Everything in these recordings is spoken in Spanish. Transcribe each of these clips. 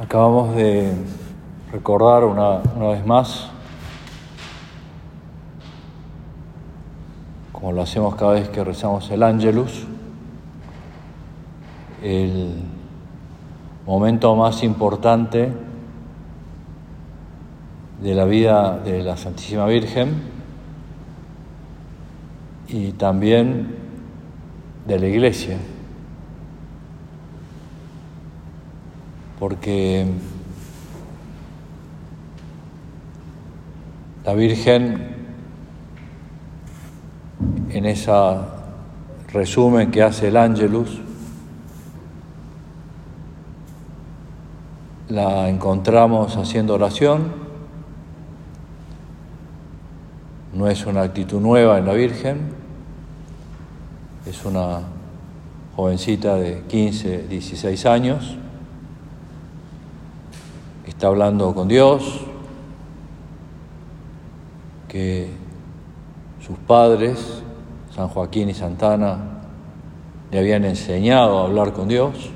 Acabamos de recordar una, una, vez más, como lo hacemos cada vez que rezamos el Ángelus, el momento más importante de la vida de la Santísima Virgen y también de la Iglesia. Porque la Virgen en ese resumen que hace el Ángelus la encontramos haciendo oración, no es una actitud nueva en la Virgen, es una jovencita de 15, 16 años, está hablando con Dios, que sus padres, San Joaquín y Santana, le habían enseñado a hablar con Dios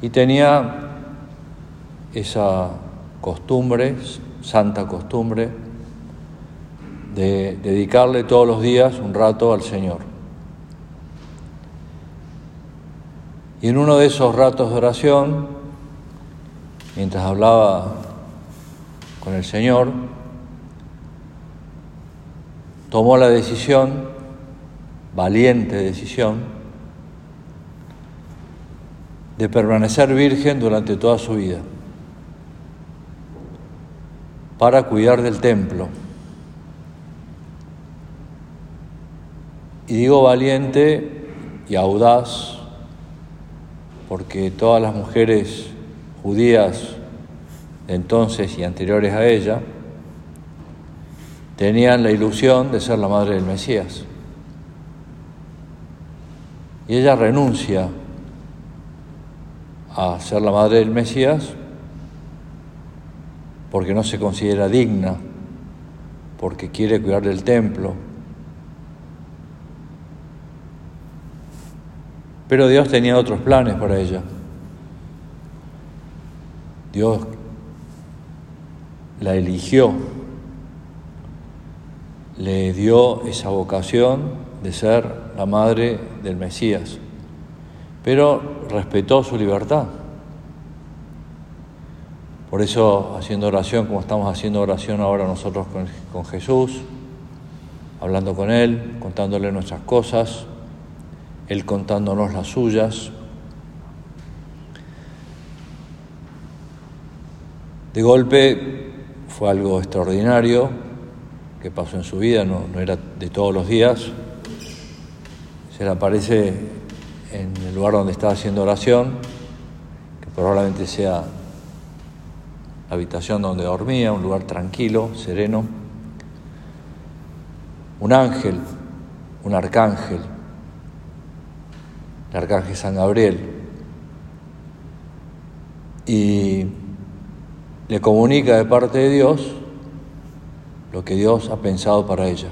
y tenía esa costumbre, santa costumbre, de dedicarle todos los días un rato al Señor. Y en uno de esos ratos de oración, mientras hablaba con el Señor, tomó la decisión, valiente decisión, de permanecer virgen durante toda su vida, para cuidar del templo. Y digo valiente y audaz, porque todas las mujeres judías entonces y anteriores a ella tenían la ilusión de ser la madre del Mesías. Y ella renuncia a ser la madre del Mesías porque no se considera digna, porque quiere cuidar del templo. Pero Dios tenía otros planes para ella. Dios la eligió, le dio esa vocación de ser la madre del Mesías, pero respetó su libertad. Por eso, haciendo oración, como estamos haciendo oración ahora nosotros con, con Jesús, hablando con Él, contándole nuestras cosas, Él contándonos las suyas, De golpe fue algo extraordinario que pasó en su vida, no, era de todos los días. Se le aparece en el lugar donde estaba haciendo oración, que probablemente sea la habitación donde dormía, un lugar tranquilo, sereno. Un ángel, un arcángel, el arcángel San Gabriel. Y le comunica de parte de Dios lo que Dios ha pensado para ella.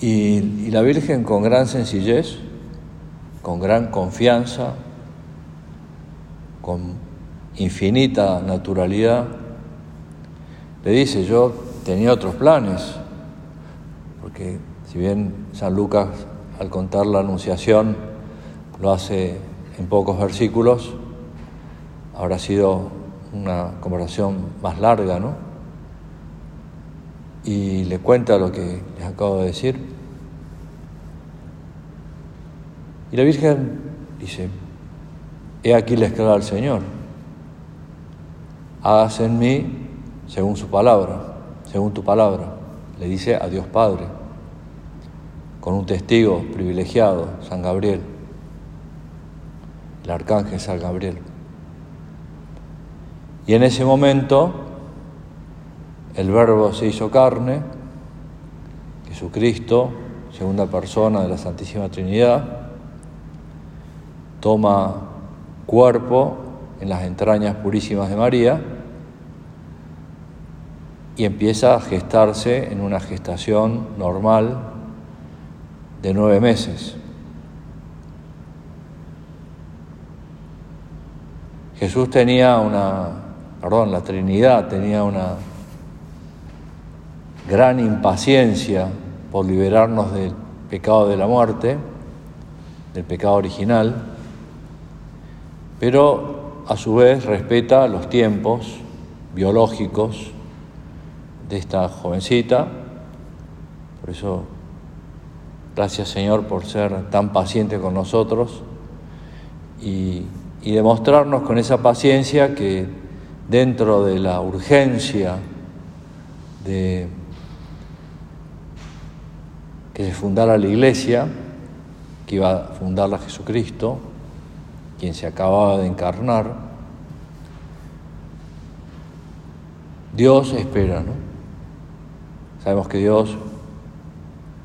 Y, la Virgen con gran sencillez, con gran confianza, con infinita naturalidad, le dice, yo tenía otros planes, porque si bien San Lucas al contar la anunciación lo hace en pocos versículos, habrá sido una conversación más larga, ¿no? Y le cuenta lo que les acabo de decir. Y la Virgen dice, he aquí la esclava al Señor, hágase en mí según su palabra, según tu palabra, le dice a Dios Padre, con un testigo privilegiado, San Gabriel el arcángel San Gabriel. Y en ese momento el verbo se hizo carne, Jesucristo, segunda persona de la Santísima Trinidad, toma cuerpo en las entrañas purísimas de María y empieza a gestarse en una gestación normal de nueve meses. Jesús tenía una, perdón, la Trinidad tenía una gran impaciencia por liberarnos del pecado de la muerte, del pecado original, pero a su vez respeta los tiempos biológicos de esta jovencita. Por eso, gracias Señor por ser tan paciente con nosotros y, y demostrarnos con esa paciencia que dentro de la urgencia de que se fundara la iglesia, que iba a fundarla Jesucristo, quien se acababa de encarnar, Dios espera, ¿no? Sabemos que Dios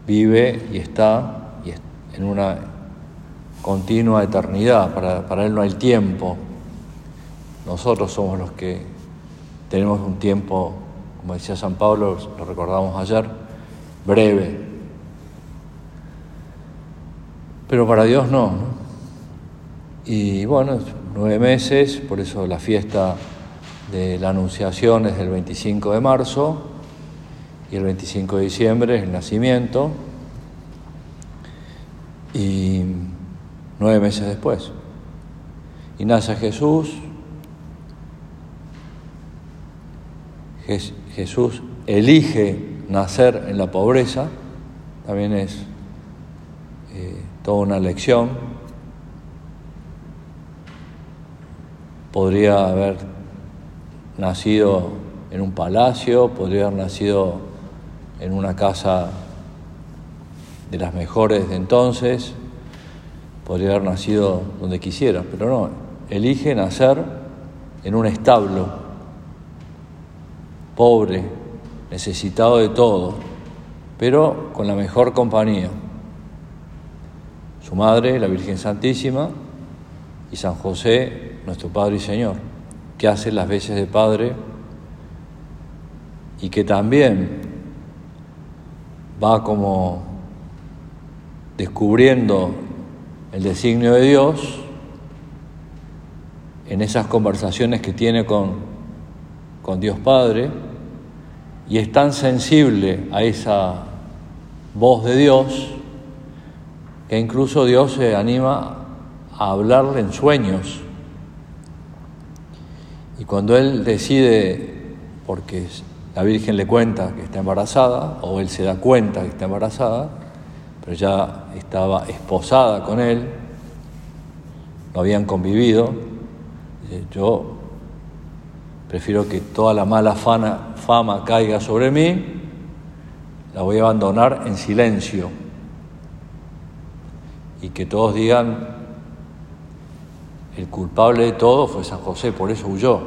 vive y está en una continua eternidad, para, para Él no hay tiempo. Nosotros somos los que tenemos un tiempo, como decía San Pablo, lo recordamos ayer, breve, pero para Dios no. Y bueno, nueve meses, por eso la fiesta de la Anunciación es el 25 de marzo y el 25 de diciembre es el nacimiento y nueve meses después. Y nace Jesús, Jesús elige nacer en la pobreza, también es eh, toda una lección. Podría haber nacido en un palacio, podría haber nacido en una casa de las mejores de entonces, podría haber nacido donde quisiera, pero no, elige nacer en un establo, pobre, necesitado de todo, pero con la mejor compañía. Su madre, la Virgen Santísima, y San José, nuestro Padre y Señor, que hace las veces de Padre y que también va como descubriendo el designio de Dios en esas conversaciones que tiene con, con Dios Padre y es tan sensible a esa voz de Dios que incluso Dios se anima a hablarle en sueños. Y cuando él decide, porque la Virgen le cuenta que está embarazada, o él se da cuenta que está embarazada, pero ya estaba esposada con él, no habían convivido, yo prefiero que toda la mala fama, fama caiga sobre mí, la voy a abandonar en silencio y que todos digan, el culpable de todo fue San José, por eso huyó.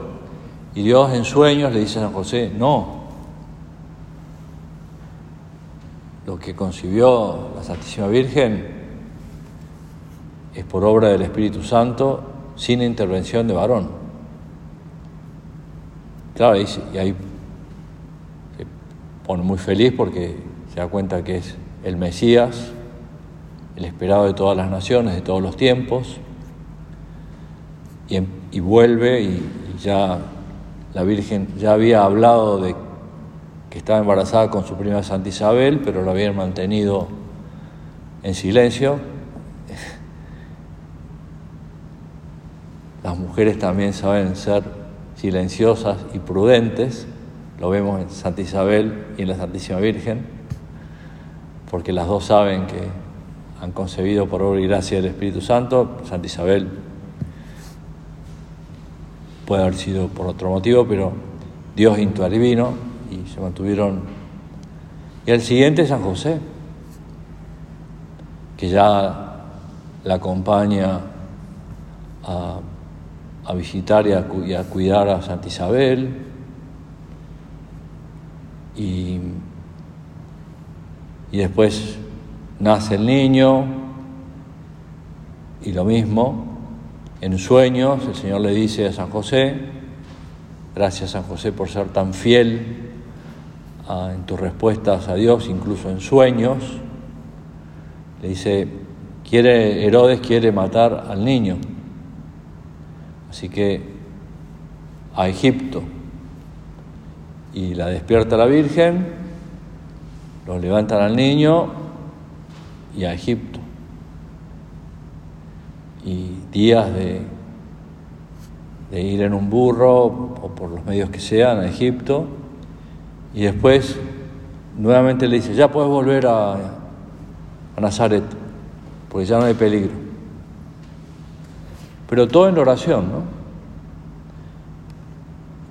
Y Dios en sueños le dice a San José, no, lo que concibió la Santísima Virgen es por obra del Espíritu Santo sin intervención de varón. Claro, y, ahí se pone muy feliz porque se da cuenta que es el Mesías, el esperado de todas las naciones, de todos los tiempos, y, vuelve y, ya la Virgen ya había hablado de que estaba embarazada con su prima Santa Isabel, pero lo habían mantenido en silencio. Las mujeres también saben ser silenciosas y prudentes, lo vemos en Santa Isabel y en la Santísima Virgen, porque las dos saben que han concebido por obra y gracia del Espíritu Santo. Santa Isabel puede haber sido por otro motivo, pero Dios intervino y se mantuvieron. Y el siguiente es San José, que ya la acompaña a, visitar y a, y a, cuidar a Santa Isabel. Y, y después nace el niño y lo mismo, en sueños el Señor le dice a San José, gracias San José por ser tan fiel en tus respuestas a Dios, incluso en sueños, le dice, quiere, Herodes quiere matar al niño, así que a Egipto. Y la despierta la Virgen, lo levantan al niño y a Egipto. Y días de, de ir en un burro o por los medios que sean a Egipto. Y después nuevamente le dice, ya puedes volver a, a Nazaret, porque ya no hay peligro. Pero todo en oración, ¿no?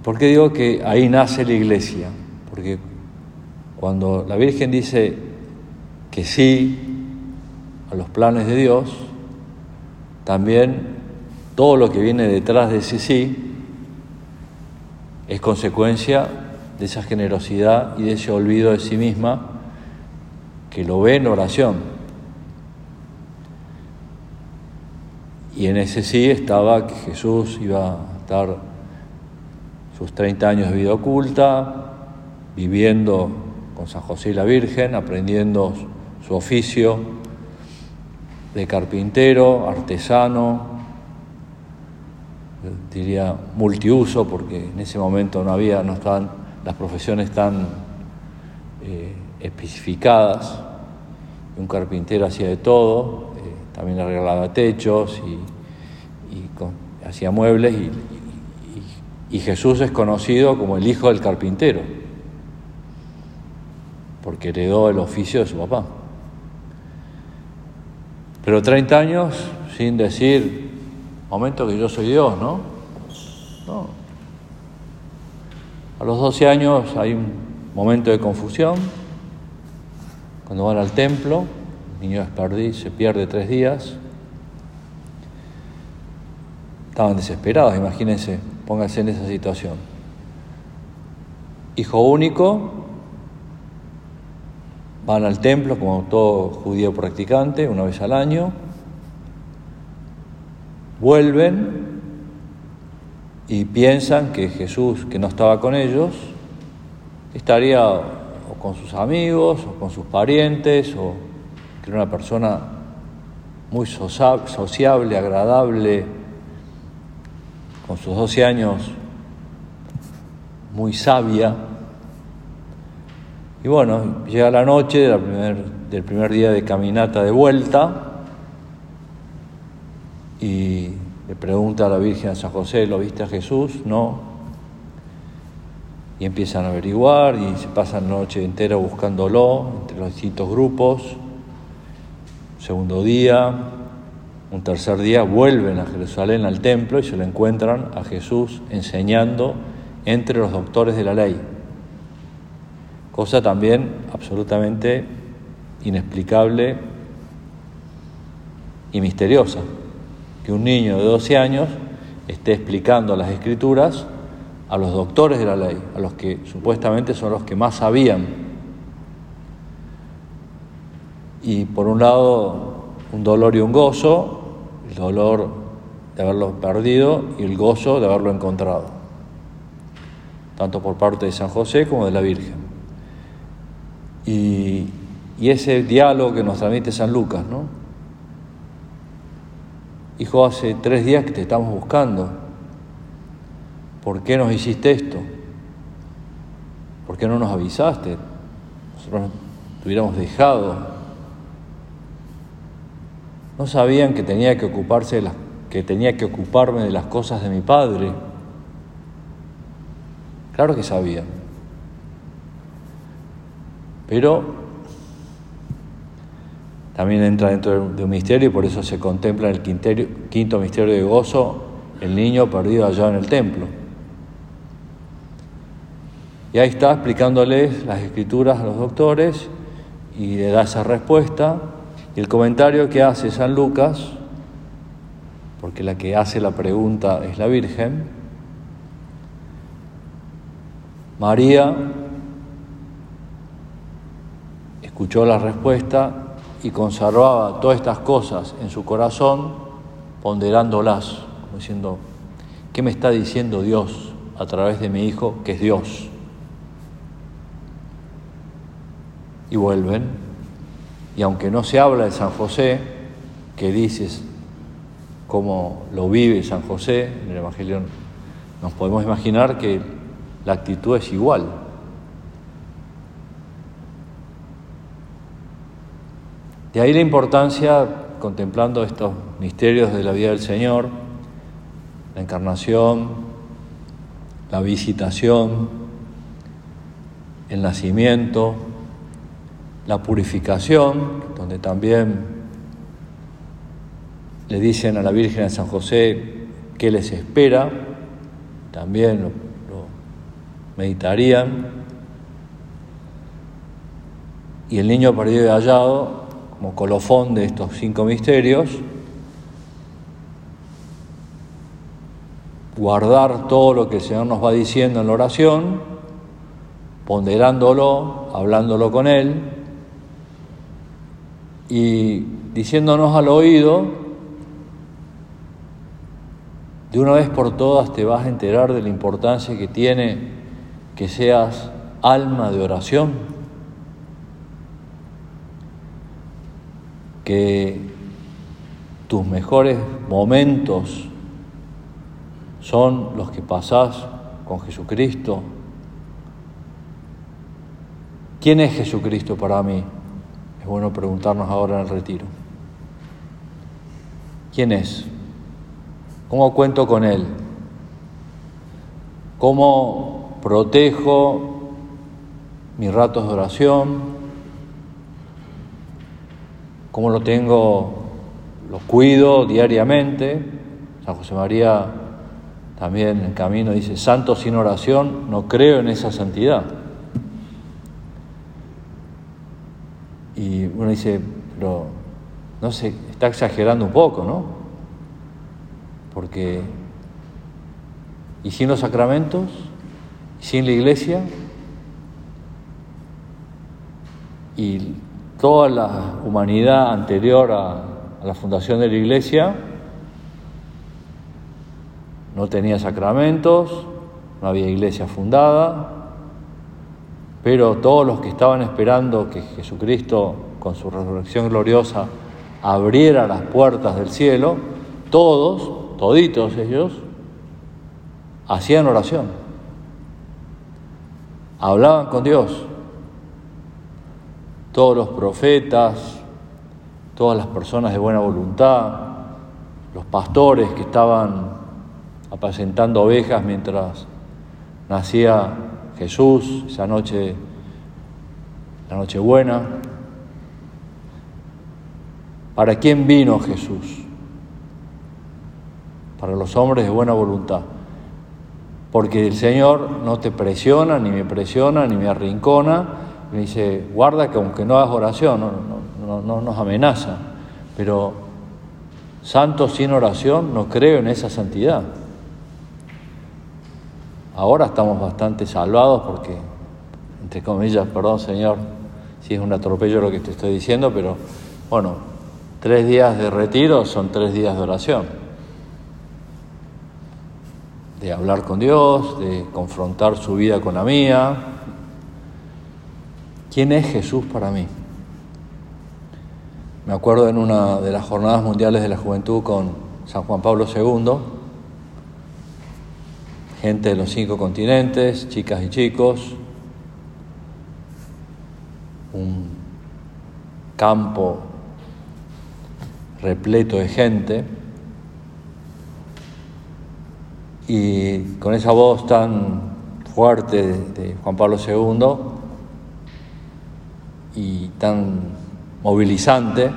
¿Por qué digo que ahí nace la iglesia? Porque cuando la Virgen dice que sí a los planes de Dios, también todo lo que viene detrás de ese sí es consecuencia de esa generosidad y de ese olvido de sí misma que lo ve en oración. Y en ese sí estaba que Jesús iba a estar sus 30 años de vida oculta, viviendo con San José y la Virgen, aprendiendo su oficio de carpintero, artesano, diría multiuso, porque en ese momento no había, no estaban las profesiones tan eh, especificadas. Un carpintero hacía de todo, eh, también arreglaba techos y, hacía muebles y, Jesús es conocido como el hijo del carpintero, porque heredó el oficio de su papá. Pero 30 años sin decir, momento que yo soy Dios. No. A los 12 años hay un momento de confusión, cuando van al templo, el niño es perdido, se pierde tres días. Estaban desesperados, imagínense, Pónganse en esa situación. Hijo único, van al templo como todo judío practicante una vez al año, vuelven y piensan que Jesús, que no estaba con ellos, estaría o con sus amigos o con sus parientes o que era una persona muy sociable, agradable, con sus 12 años, muy sabia. Y bueno, llega la noche del primer, día de caminata de vuelta y le pregunta a la Virgen a San José, ¿lo viste a Jesús? No. Y empiezan a averiguar y se pasan la noche entera buscándolo entre los distintos grupos. Segundo día, un tercer día vuelven a Jerusalén al templo y se lo encuentran a Jesús enseñando entre los doctores de la ley. Cosa también absolutamente inexplicable y misteriosa, que un niño de 12 años esté explicando las escrituras a los doctores de la ley, a los que supuestamente son los que más sabían. Y por un lado, un dolor y un gozo, el dolor de haberlo perdido y el gozo de haberlo encontrado, tanto por parte de San José como de la Virgen. Y, ese diálogo que nos transmite San Lucas, ¿no? Hijo, hace tres días que te estamos buscando. ¿Por qué nos hiciste esto? ¿Por qué no nos avisaste? Nosotros te hubiéramos dejado no sabían que tenía que ocuparse de las, que tenía que ocuparme de las cosas de mi padre. Claro que sabían. Pero también entra dentro de un misterio y por eso se contempla en el quinto misterio de gozo el niño perdido allá en el templo. Y ahí está explicándoles las escrituras a los doctores y le da esa respuesta y el comentario que hace San Lucas, porque la que hace la pregunta es la Virgen, María escuchó la respuesta y conservaba todas estas cosas en su corazón, ponderándolas, como diciendo, ¿qué me está diciendo Dios a través de mi Hijo, que es Dios? Y vuelven y aunque no se habla de San José, que dices cómo lo vive San José en el Evangelio nos podemos imaginar que la actitud es igual. De ahí la importancia, contemplando estos misterios de la vida del Señor, la encarnación, la visitación, el nacimiento, la purificación, donde también le dicen a la Virgen de San José qué les espera, también lo, meditarían, y el niño perdido y hallado como colofón de estos cinco misterios, guardar todo lo que el Señor nos va diciendo en la oración, ponderándolo, hablándolo con Él y diciéndonos al oído, de una vez por todas te vas a enterar de la importancia que tiene que seas alma de oración que tus mejores momentos son los que pasás con Jesucristo. ¿Quién es Jesucristo para mí? Es bueno preguntarnos ahora en el retiro. ¿Quién es? ¿Cómo cuento con Él? ¿Cómo protejo mis ratos de oración? Cómo lo tengo, lo cuido diariamente. San José María también en camino dice, santo sin oración, no creo en esa santidad. Y uno dice, pero no sé, está exagerando un poco, ¿no? Porque, ¿y sin los sacramentos? ¿Y sin la iglesia? Y toda la humanidad anterior a, la fundación de la iglesia. No tenía sacramentos, no había iglesia fundada, pero todos los que estaban esperando que Jesucristo, con su resurrección gloriosa, abriera las puertas del cielo, todos, toditos ellos, hacían oración, hablaban con Dios todos los profetas, todas las personas de buena voluntad, los pastores que estaban apacentando ovejas mientras nacía Jesús, esa noche, la noche buena. ¿Para quién vino Jesús? Para los hombres de buena voluntad. Porque el Señor no te presiona, ni me presiona, ni me arrincona, me dice, guarda que aunque no hagas oración, no, no, nos amenaza, pero santo sin oración no creo en esa santidad. Ahora estamos bastante salvados porque, entre comillas, perdón Señor, si es un atropello lo que te estoy diciendo, pero bueno, tres días de retiro son tres días de oración. De hablar con Dios, de confrontar su vida con la mía, ¿Quién es Jesús para mí? Me acuerdo en una de las jornadas mundiales de la juventud con San Juan Pablo II, gente de los cinco continentes, chicas y chicos, un campo repleto de gente. Y con esa voz tan fuerte de Juan Pablo II, y tan movilizante,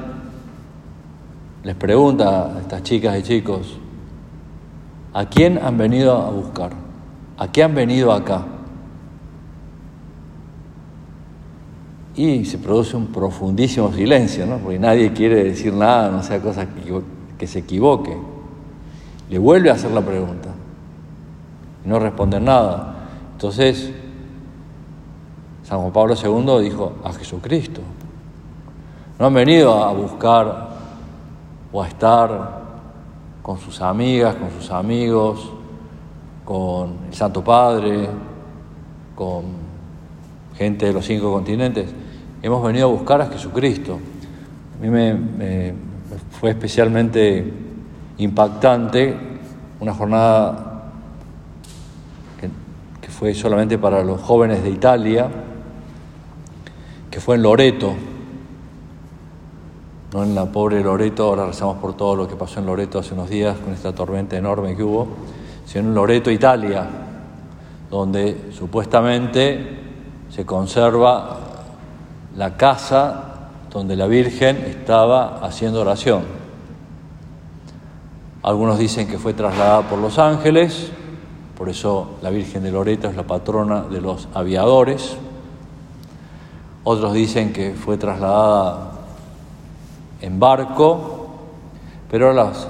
les pregunta a estas chicas y chicos, ¿a quién han venido a buscar? ¿A qué han venido acá? Y se produce un profundísimo silencio, ¿no? porque nadie quiere decir nada, no sea cosa que, que se equivoque. Le vuelve a hacer la pregunta y no responden nada. Entonces, San Pablo II dijo a Jesucristo. No han venido a buscar o a estar con sus amigas, con sus amigos, con el Santo Padre, con gente de los cinco continentes. Hemos venido a buscar a Jesucristo. A mí me, fue especialmente impactante una jornada fue solamente para los jóvenes de Italia, que fue en Loreto, no en la pobre Loreto, ahora rezamos por todo lo que pasó en Loreto hace unos días con esta tormenta enorme que hubo, sino en Loreto, Italia, donde supuestamente se conserva la casa donde la Virgen estaba haciendo oración. Algunos dicen que fue trasladada por los ángeles, por eso la Virgen de Loreto es la patrona de los aviadores. Otros dicen que fue trasladada en barco, pero los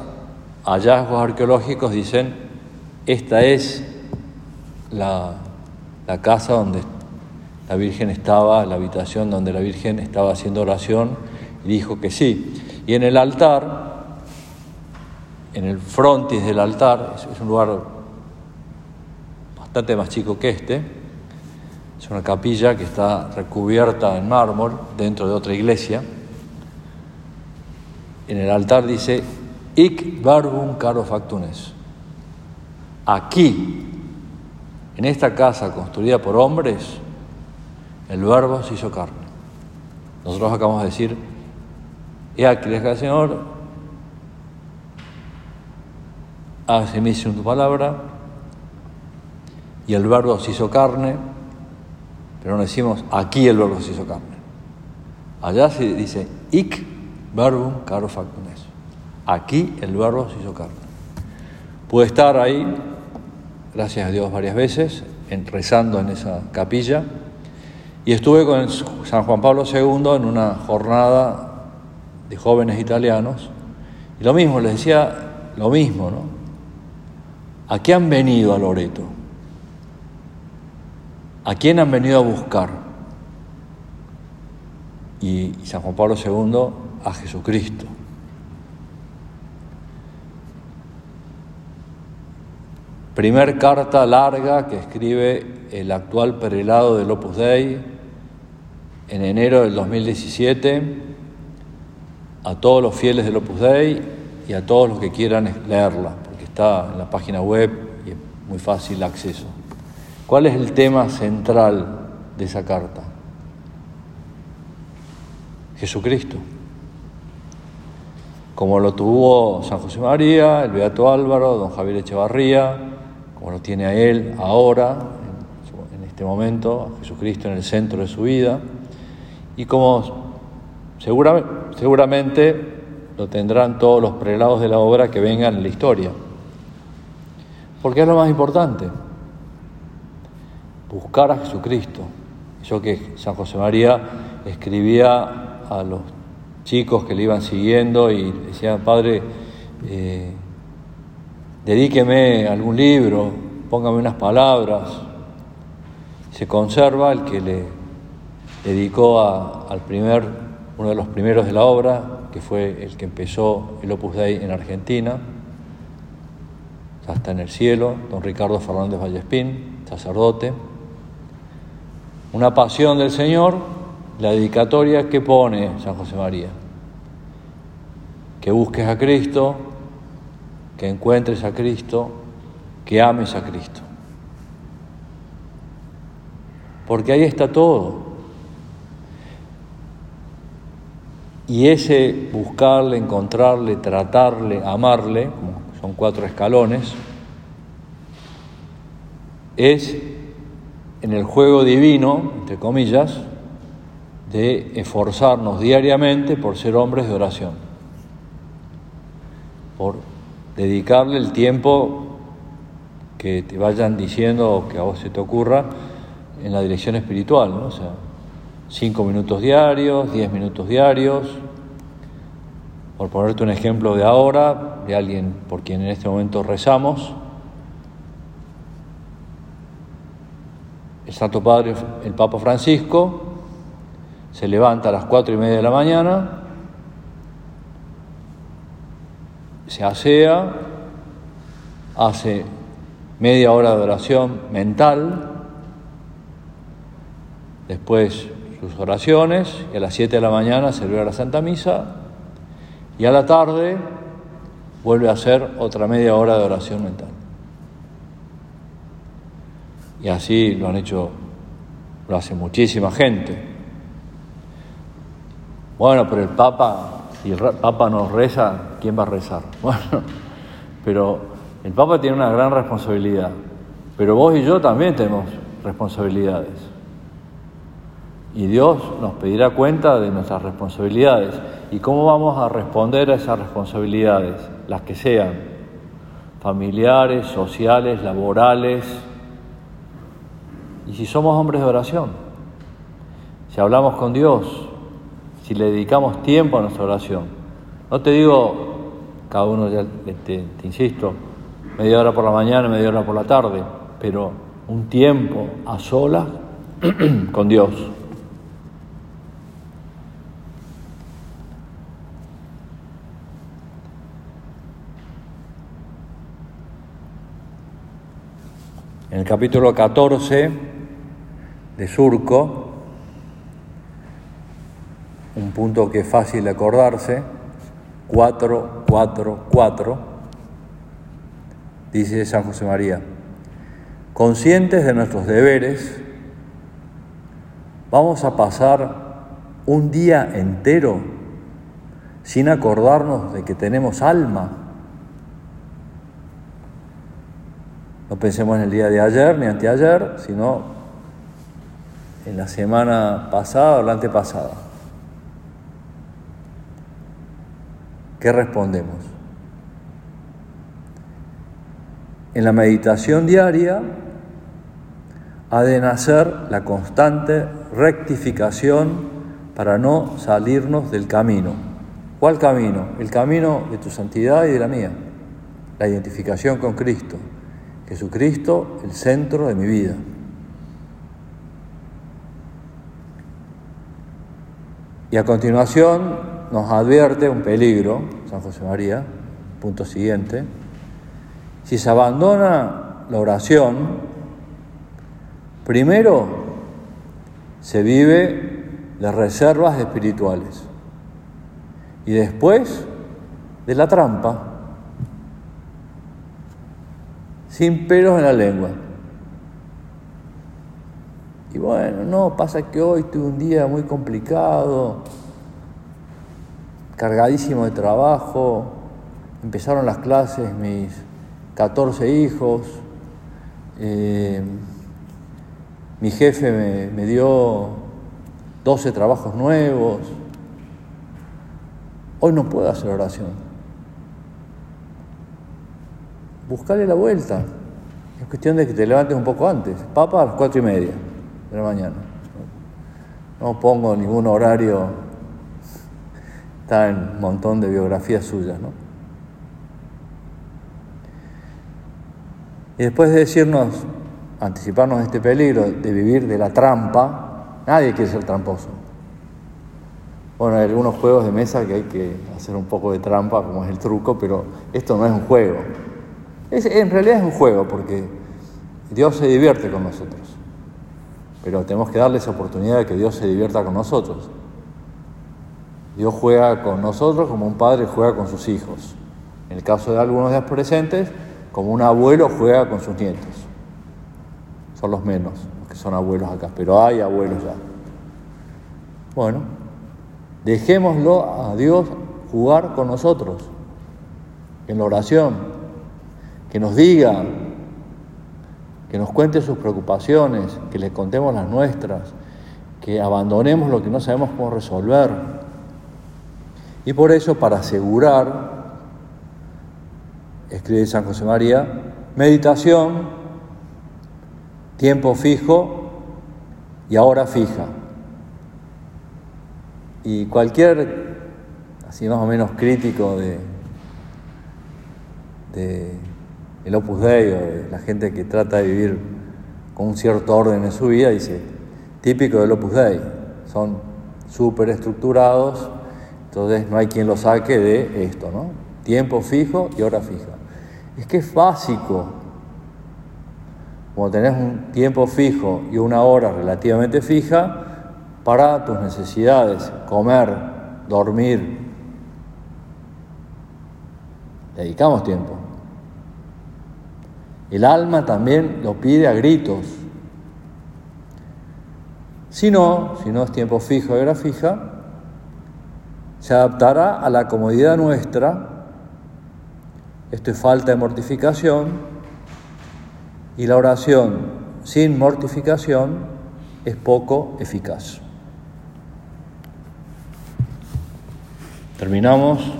hallazgos arqueológicos dicen, esta es la, la casa donde la Virgen estaba, la habitación donde la Virgen estaba haciendo oración, y dijo que sí. Y en el altar, en el frontis del altar, es un lugar bastante más chico que este, es una capilla que está recubierta en mármol dentro de otra iglesia. En el altar dice, Ic barbum caro factunes. Aquí, en esta casa construida por hombres, el verbo se hizo carne. Nosotros acabamos de decir, y aquí el Señor, hace misión tu palabra, y el verbo se hizo carne, pero no decimos, aquí el verbo se hizo carne. Allá se dice, ic verbum caro factunes. Aquí el verbo se hizo carne. Pude estar ahí, gracias a Dios, varias veces, rezando en esa capilla y estuve con San Juan Pablo II en una jornada de jóvenes italianos. Y lo mismo, les decía lo mismo, ¿no? ¿A qué han venido a Loreto? ¿A quién han venido a buscar? Y San Juan Pablo II a Jesucristo. Primer carta larga que escribe el actual prelado del Opus Dei en enero del 2017 a todos los fieles del Opus Dei y a todos los que quieran leerla, porque está en la página web y es muy fácil acceso. ¿Cuál es el tema central de esa carta? Jesucristo. Como lo tuvo San José María, el Beato Álvaro, don Javier Echevarría, como lo tiene a él ahora, en este momento, a Jesucristo en el centro de su vida y como seguramente lo tendrán todos los prelados de la obra que vengan en la historia. Porque es lo más importante, buscar a Jesucristo. Yo que San José María escribía a los chicos que le iban siguiendo y decían, Padre, eh, dedíqueme algún libro, póngame unas palabras. Se conserva el que le dedicó al primer, uno de los primeros de la obra, que fue el que empezó el Opus Dei en Argentina, hasta en el cielo, don Ricardo Fernández Vallespín, sacerdote. Una pasión del Señor, la dedicatoria que pone San José María. Que busques a Cristo, que encuentres a Cristo, que ames a Cristo. Porque ahí está todo. Y ese buscarle, encontrarle, tratarle, amarle, son cuatro escalones, es en el juego divino, entre comillas, de esforzarnos diariamente por ser hombres de oración, por dedicarle el tiempo que te vayan diciendo o que a vos se te ocurra en la dirección espiritual, ¿no? O sea, Cinco minutos diarios, diez minutos diarios. Por ponerte un ejemplo de ahora, de alguien por quien en este momento rezamos, el Santo Padre, el Papa Francisco, se levanta a las cuatro y media de la mañana, se asea, hace media hora de oración mental, después sus oraciones y a las 7 de la mañana celebra la Santa Misa y a la tarde vuelve a hacer otra media hora de oración mental. Y así lo han hecho, lo hace muchísima gente. Bueno, pero el Papa, si el Papa nos reza, ¿quién va a rezar? Bueno, pero el Papa tiene una gran responsabilidad, pero vos y yo también tenemos responsabilidades. Y Dios nos pedirá cuenta de nuestras responsabilidades y cómo vamos a responder a esas responsabilidades, las que sean, familiares, sociales, laborales, y si somos hombres de oración, si hablamos con Dios, si le dedicamos tiempo a nuestra oración. No te digo, cada uno ya te, te insisto, media hora por la mañana, media hora por la tarde, pero un tiempo a solas con Dios. En el capítulo 14 de Surco, un punto que es fácil de acordarse, 4, 4, 4, dice San José María, conscientes de nuestros deberes, vamos a pasar un día entero sin acordarnos de que tenemos alma. No pensemos en el día de ayer ni anteayer, sino en la semana pasada o la antepasada. ¿Qué respondemos? En la meditación diaria ha de nacer la constante rectificación para no salirnos del camino. ¿Cuál camino? El camino de tu santidad y de la mía, la identificación con Cristo. Jesucristo el centro de mi vida. Y a continuación nos advierte un peligro, San José María, punto siguiente, si se abandona la oración, primero se vive de reservas espirituales y después de la trampa sin pelos en la lengua. Y bueno, no, pasa que hoy tuve un día muy complicado, cargadísimo de trabajo, empezaron las clases mis 14 hijos, eh, mi jefe me, dio 12 trabajos nuevos, hoy no puedo hacer oración. Buscarle la vuelta. Es cuestión de que te levantes un poco antes. Papa a las cuatro y media mañana. No pongo ningún horario. Está en un montón de biografías suyas, ¿no? Y después de decirnos, anticiparnos este peligro de vivir de la trampa, nadie quiere ser tramposo. Bueno, hay algunos juegos de mesa que hay que hacer un poco de trampa, como es el truco, pero esto no es un juego en realidad es un juego porque Dios se divierte con nosotros. Pero tenemos que darle esa oportunidad de que Dios se divierta con nosotros. Dios juega con nosotros como un padre juega con sus hijos. En el caso de algunos de los presentes, como un abuelo juega con sus nietos. Son los menos los que son abuelos acá, pero hay abuelos ya. Bueno, dejémoslo a Dios jugar con nosotros en la oración, que nos diga, que nos cuente sus preocupaciones, que le contemos las nuestras, que abandonemos lo que no sabemos cómo resolver. Y por eso, para asegurar, escribe San José María, meditación, tiempo fijo y hora fija. Y cualquier, así más o menos crítico de, de el Opus Dei o la gente que trata de vivir con un cierto orden en su vida, dice, típico del Opus Dei, son súper estructurados, entonces no hay quien lo saque de esto, ¿no? Tiempo fijo y hora fija. Es que es básico, como tenés un tiempo fijo y una hora relativamente fija, para tus necesidades, comer, dormir, dedicamos tiempo. El alma también lo pide a gritos, Si no, si no es tiempo fijo y hora fija, se adaptará a la comodidad nuestra. Esto es falta de mortificación. Y la oración sin mortificación es poco eficaz. Terminamos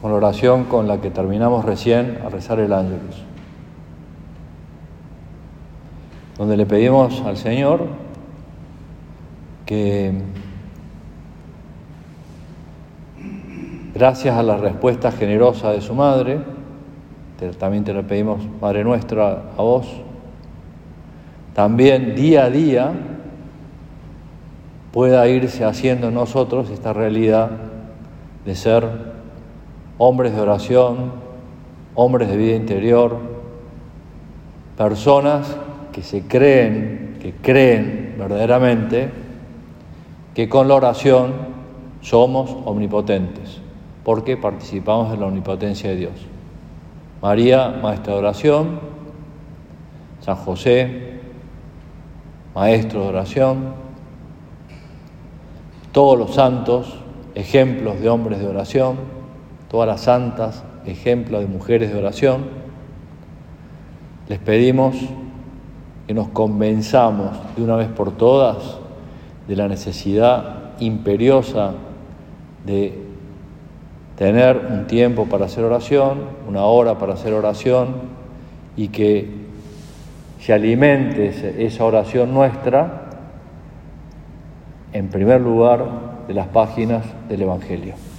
con la oración con la que terminamos recién a rezar el ángelus, donde le pedimos al Señor que gracias a la respuesta generosa de su madre, también te lo pedimos, Madre nuestra, a vos, también día a día pueda irse haciendo en nosotros esta realidad de ser hombres de oración, hombres de vida interior, personas que se creen, que creen verdaderamente que con la oración somos omnipotentes, porque participamos de la omnipotencia de Dios. María, maestra de oración, San José, maestro de oración, todos los santos, ejemplos de hombres de oración, todas las santas, ejemplos de mujeres de oración, les pedimos que nos convenzamos de una vez por todas de la necesidad imperiosa de tener un tiempo para hacer oración, una hora para hacer oración y que se alimente esa oración nuestra en primer lugar de las páginas del Evangelio.